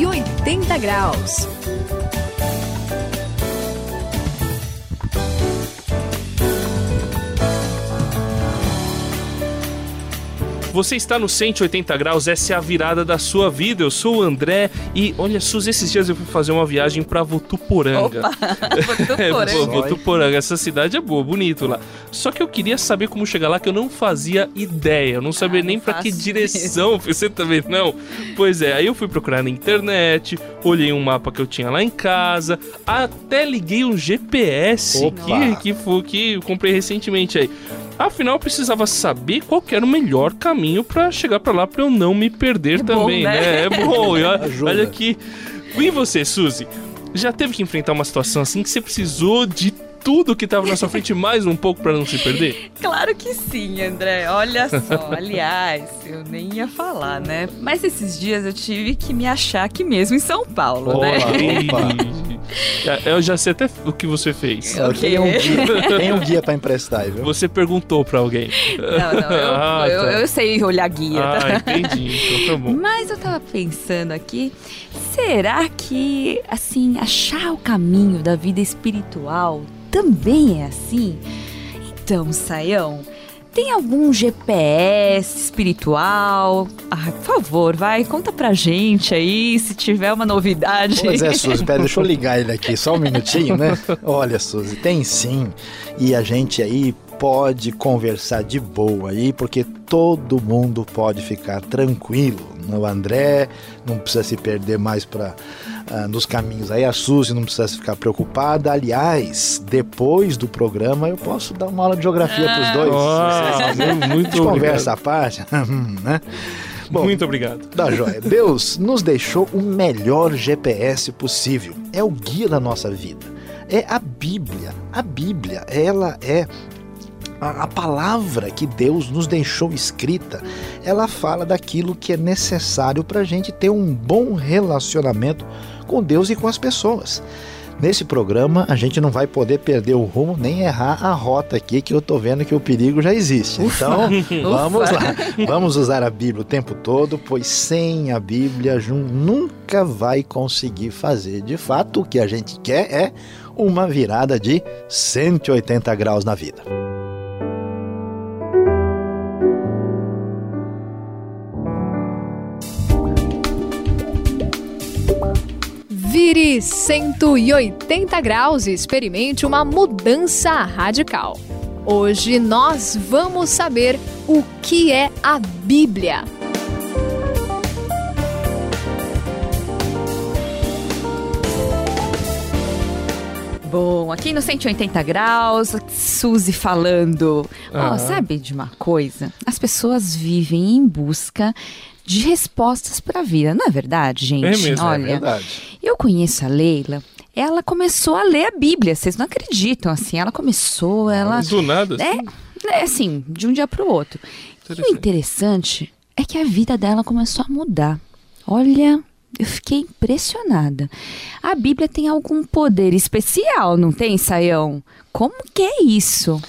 180 graus. Você está no 180 graus, essa é a virada da sua vida. Eu sou o André e olha, Suzy, esses dias eu fui fazer uma viagem para Votuporanga. Opa, Votuporanga. é, Votuporanga, essa cidade é boa, bonito lá. Só que eu queria saber como chegar lá, que eu não fazia ideia, eu não sabia ah, nem para que direção. Você também não? Pois é, aí eu fui procurar na internet, olhei um mapa que eu tinha lá em casa, até liguei um GPS Opa. que que foi que eu comprei recentemente aí. Afinal, eu precisava saber qual era o melhor caminho para chegar para lá para eu não me perder é também, bom, né? né? É bom. olha aqui. E você, Suzy? Já teve que enfrentar uma situação assim que você precisou de tudo que estava na sua frente mais um pouco para não se perder? Claro que sim, André. Olha só, aliás, eu nem ia falar, né? Mas esses dias eu tive que me achar aqui mesmo em São Paulo, Olá, né? Opa. É, eu já sei até o que você fez. Okay. Tem um guia, tem um guia pra emprestar, viu? Você perguntou pra alguém. Não, não, eu, ah, eu, tá. eu, sei olhar guia. Ah, tá? entendi. Então tá bom. Mas eu tava pensando aqui, será que, assim, achar o caminho da vida espiritual também é assim? Então, Saião, tem algum GPS espiritual? Ah, por favor, vai, conta pra gente aí se tiver uma novidade. Pois é, Suzy, pera, deixa eu ligar ele aqui só um minutinho, né? Olha, Suzy, tem sim. E a gente aí pode conversar de boa aí, porque todo mundo pode ficar tranquilo. O André não precisa se perder mais para ah, nos caminhos aí. A Suzy não precisa ficar preocupada. Aliás, depois do programa eu posso dar uma aula de geografia ah. para os dois. Oh, muito conversa à parte, né? Bom, Muito obrigado. Da joia. Deus nos deixou o melhor GPS possível. É o guia da nossa vida. É a Bíblia. A Bíblia, ela é a, a palavra que Deus nos deixou escrita, ela fala daquilo que é necessário para a gente ter um bom relacionamento com Deus e com as pessoas. Nesse programa, a gente não vai poder perder o rumo nem errar a rota aqui, que eu tô vendo que o perigo já existe. Ufa, então, vamos lá. Vamos usar a Bíblia o tempo todo, pois sem a Bíblia nunca vai conseguir fazer. De fato, o que a gente quer é uma virada de 180 graus na vida. Vire 180 graus e experimente uma mudança radical. Hoje nós vamos saber o que é a Bíblia. Bom, aqui no 180 graus, Suzy falando. Ó, oh, sabe de uma coisa? As pessoas vivem em busca de respostas para a vida. Não é verdade, gente? É mesmo, é Olha, é verdade. Conheço a Leila. Ela começou a ler a Bíblia, vocês não acreditam, assim, ela começou, ela... Do nada? Assim? É, é assim, de um dia para o outro. E o interessante é que a vida dela começou a mudar. Olha, eu fiquei impressionada. A Bíblia tem algum poder especial, não tem, Saião? Como que é isso?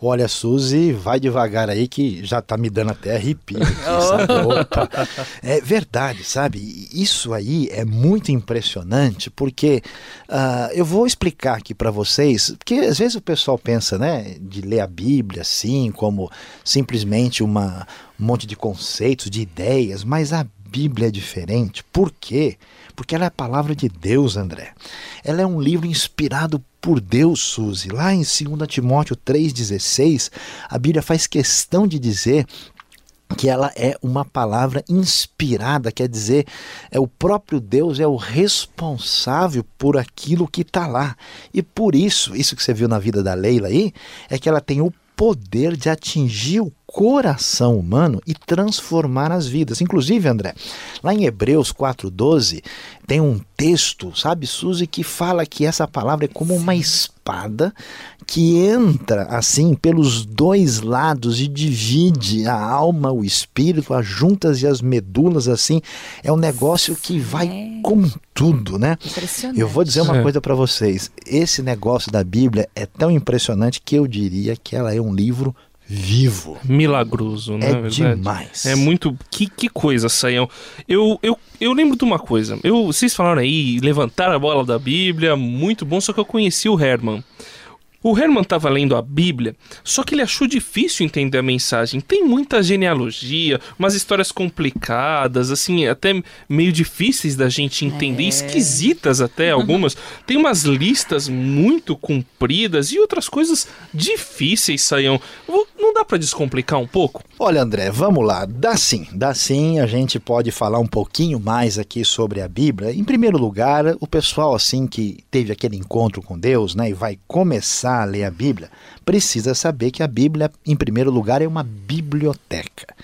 Olha, Suzy, vai devagar aí que já tá me dando até arrepio. Aqui, é verdade, sabe? Isso aí é muito impressionante porque uh, eu vou explicar aqui para vocês, porque às vezes o pessoal pensa, né, de ler a Bíblia assim, como simplesmente uma, um monte de conceitos, de ideias, mas a Bíblia é diferente. Por quê? Porque ela é a palavra de Deus, André. Ela é um livro inspirado por Deus, Suzy. Lá em 2 Timóteo 3,16, a Bíblia faz questão de dizer que ela é uma palavra inspirada, quer dizer, é o próprio Deus é o responsável por aquilo que está lá. E por isso, isso que você viu na vida da Leila aí, é que ela tem o poder de atingir o coração humano e transformar as vidas. Inclusive, André, lá em Hebreus 4:12 tem um texto, sabe, Suzy, que fala que essa palavra é como uma espada que entra assim pelos dois lados e divide a alma, o espírito, as juntas e as medulas assim. É um negócio que vai com tudo, né? Eu vou dizer uma coisa para vocês. Esse negócio da Bíblia é tão impressionante que eu diria que ela é um livro vivo. Milagroso, né? É verdade? demais. É muito. Que, que coisa, Saião. Eu, eu, eu lembro de uma coisa. Eu, vocês falaram aí, levantar a bola da Bíblia, muito bom, só que eu conheci o Herman. O Herman estava lendo a Bíblia, só que ele achou difícil entender a mensagem. Tem muita genealogia, umas histórias complicadas, assim, até meio difíceis da gente entender, É. esquisitas até algumas. Tem umas listas muito compridas e outras coisas difíceis, Saião. Não dá para descomplicar um pouco? Olha, André, vamos lá. Dá sim, dá sim. A gente pode falar um pouquinho mais aqui sobre a Bíblia. Em primeiro lugar, o pessoal assim que teve aquele encontro com Deus, né, e vai começar a ler a Bíblia, precisa saber que a Bíblia, em primeiro lugar, é uma biblioteca.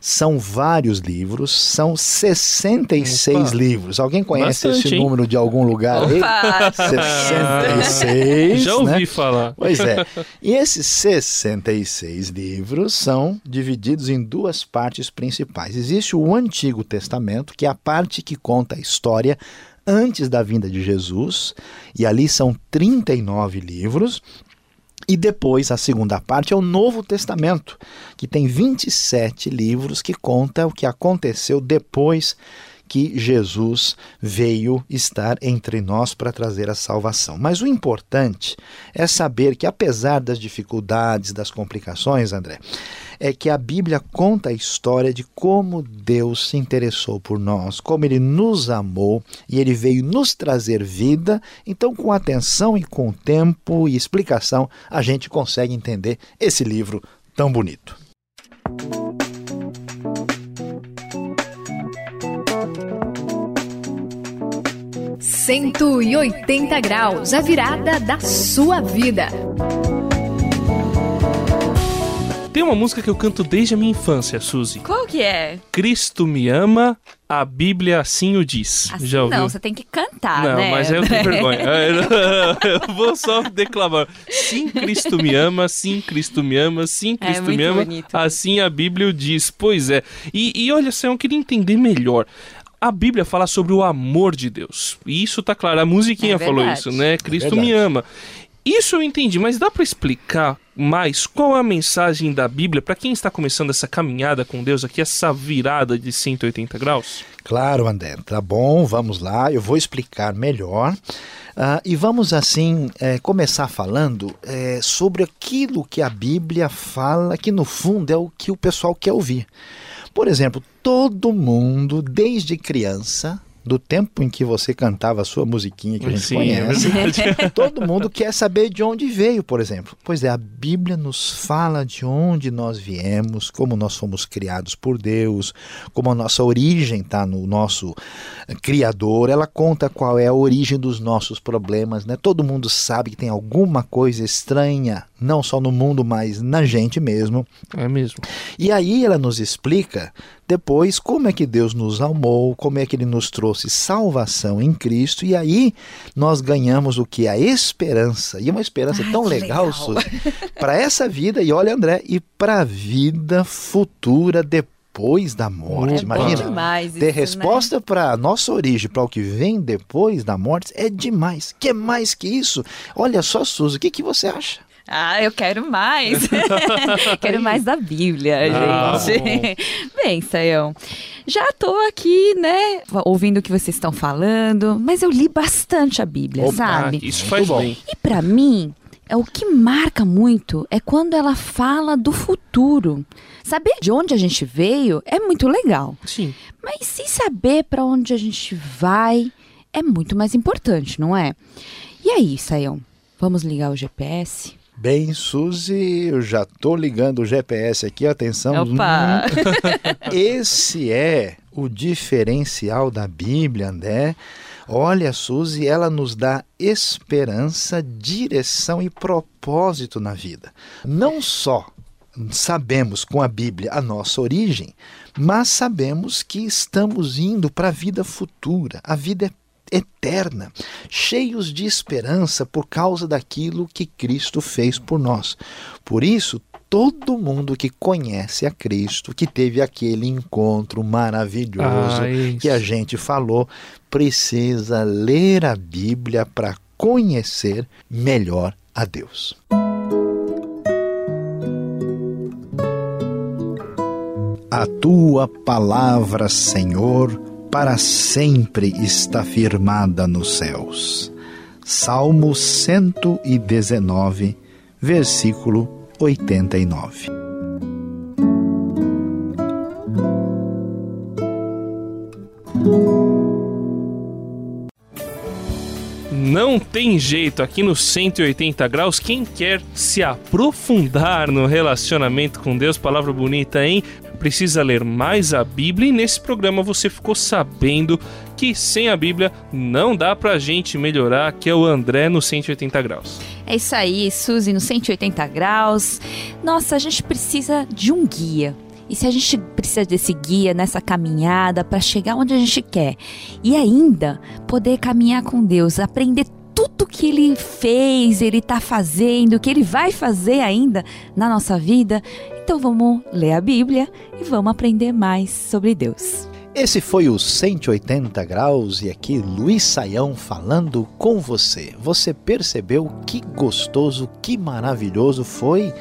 São vários livros, são 66 Opa. livros. Alguém conhece Bastante, esse hein? número de algum lugar aí? Opa! 66. Já ouvi né? falar. Pois é. E esses 66 livros são divididos em duas partes principais. Existe o Antigo Testamento, que é a parte que conta a história antes da vinda de Jesus, e ali são 39 livros. E depois, a segunda parte é o Novo Testamento, que tem 27 livros que conta o que aconteceu depois que Jesus veio estar entre nós para trazer a salvação. Mas o importante é saber que, apesar das dificuldades, das complicações, André, é que a Bíblia conta a história de como Deus se interessou por nós, como ele nos amou e ele veio nos trazer vida. Então, com atenção e com tempo e explicação, a gente consegue entender esse livro tão bonito. 180 graus, a virada da sua vida. Tem uma música que eu canto desde a minha infância, Suzy. Qual que é? Cristo me ama, a Bíblia assim o diz. Assim, Já ouviu? não, você tem que cantar, não, né? mas eu tenho vergonha. Eu vou só declamar. Sim, Cristo me ama, sim, Cristo me ama, sim, É Cristo muito me ama. bonito. Assim a Bíblia o diz. Pois é. E, e olha só, eu queria entender melhor. A Bíblia fala sobre o amor de Deus. E isso tá claro. A musiquinha É falou isso, né? Cristo verdade. me ama. Isso eu entendi, mas dá para explicar mais qual é a mensagem da Bíblia para quem está começando essa caminhada com Deus aqui, essa virada de 180 graus? Claro, André, tá bom, vamos lá, eu vou explicar melhor. Ah, e vamos, assim, eh, começar falando eh, sobre aquilo que a Bíblia fala, que no fundo é o que o pessoal quer ouvir. Por exemplo, todo mundo, desde criança, do tempo em que você cantava a sua musiquinha que a gente Sim, conhece, é. Todo mundo quer saber de onde veio, por exemplo. Pois é, a Bíblia nos fala de onde nós viemos, como nós fomos criados por Deus, como a nossa origem está no nosso eh, Criador. Ela conta qual é a origem dos nossos problemas, né? Todo mundo sabe que tem alguma coisa estranha, não só no mundo, mas na gente mesmo. É mesmo. E aí ela nos explica depois como é que Deus nos amou, como é que ele nos trouxe salvação em Cristo, e aí nós ganhamos o que? A esperança. E uma esperança Ai, tão que legal, legal. Suzy, para essa vida, e olha, André, e para a vida futura depois da morte. É É Imagina. demais Ter isso, né? resposta para a nossa origem, para o que vem depois da morte, é demais. Que mais que isso? Olha só, Suzy, o que, que você acha? Ah, eu quero mais. quero mais da Bíblia, Ah, gente. Bem, Saião, já tô aqui, né, ouvindo o que vocês estão falando, mas eu li bastante a Bíblia, Opa, sabe? Isso faz bom. E pra mim, é o que marca muito é quando ela fala do futuro. Saber de onde a gente veio é muito legal, Sim. mas se saber pra onde a gente vai é muito mais importante, não é? E aí, Saião, vamos ligar o GPS? Bem, Suzy, eu já tô ligando o GPS aqui, atenção. Opa! Hum, Esse é o diferencial da Bíblia, André. Olha, Suzy, ela nos dá esperança, direção e propósito na vida. Não só sabemos com a Bíblia a nossa origem, mas sabemos que estamos indo para a vida futura, a vida eterna, cheios de esperança por causa daquilo que Cristo fez por nós. Por isso, todo mundo que conhece a Cristo, que teve aquele encontro maravilhoso Ah, que a gente falou, precisa ler a Bíblia para conhecer melhor a Deus. A tua palavra, Senhor, para sempre está firmada nos céus. Salmo 119, versículo 89. Não tem jeito, aqui no 180 graus, quem quer se aprofundar no relacionamento com Deus, palavra bonita, hein? Precisa ler mais a Bíblia e nesse programa você ficou sabendo que sem a Bíblia não dá pra gente melhorar, que é o André no 180 graus. É isso aí, Suzy, no 180 graus. Nossa, a gente precisa de um guia. E se a gente precisa desse guia nessa caminhada para chegar onde a gente quer e ainda poder caminhar com Deus, aprender tudo que ele fez, ele está fazendo, que ele vai fazer ainda na nossa vida, então vamos ler a Bíblia e vamos aprender mais sobre Deus. Esse foi o 180 graus e aqui Luiz Saião falando com você. Você percebeu que gostoso, que maravilhoso foi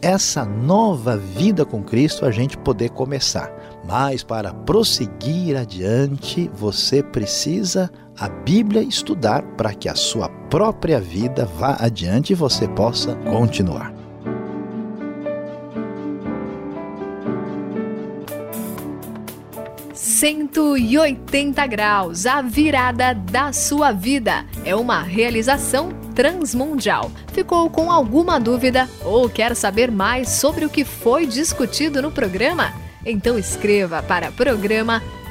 essa nova vida com Cristo a gente poder começar. Mas para prosseguir adiante, você precisa a Bíblia estudar para que a sua própria vida vá adiante e você possa continuar. Cento e oitenta graus, a virada da sua vida. É uma realização transmundial. Ficou com alguma dúvida ou quer saber mais sobre o que foi discutido no programa? Então escreva para programa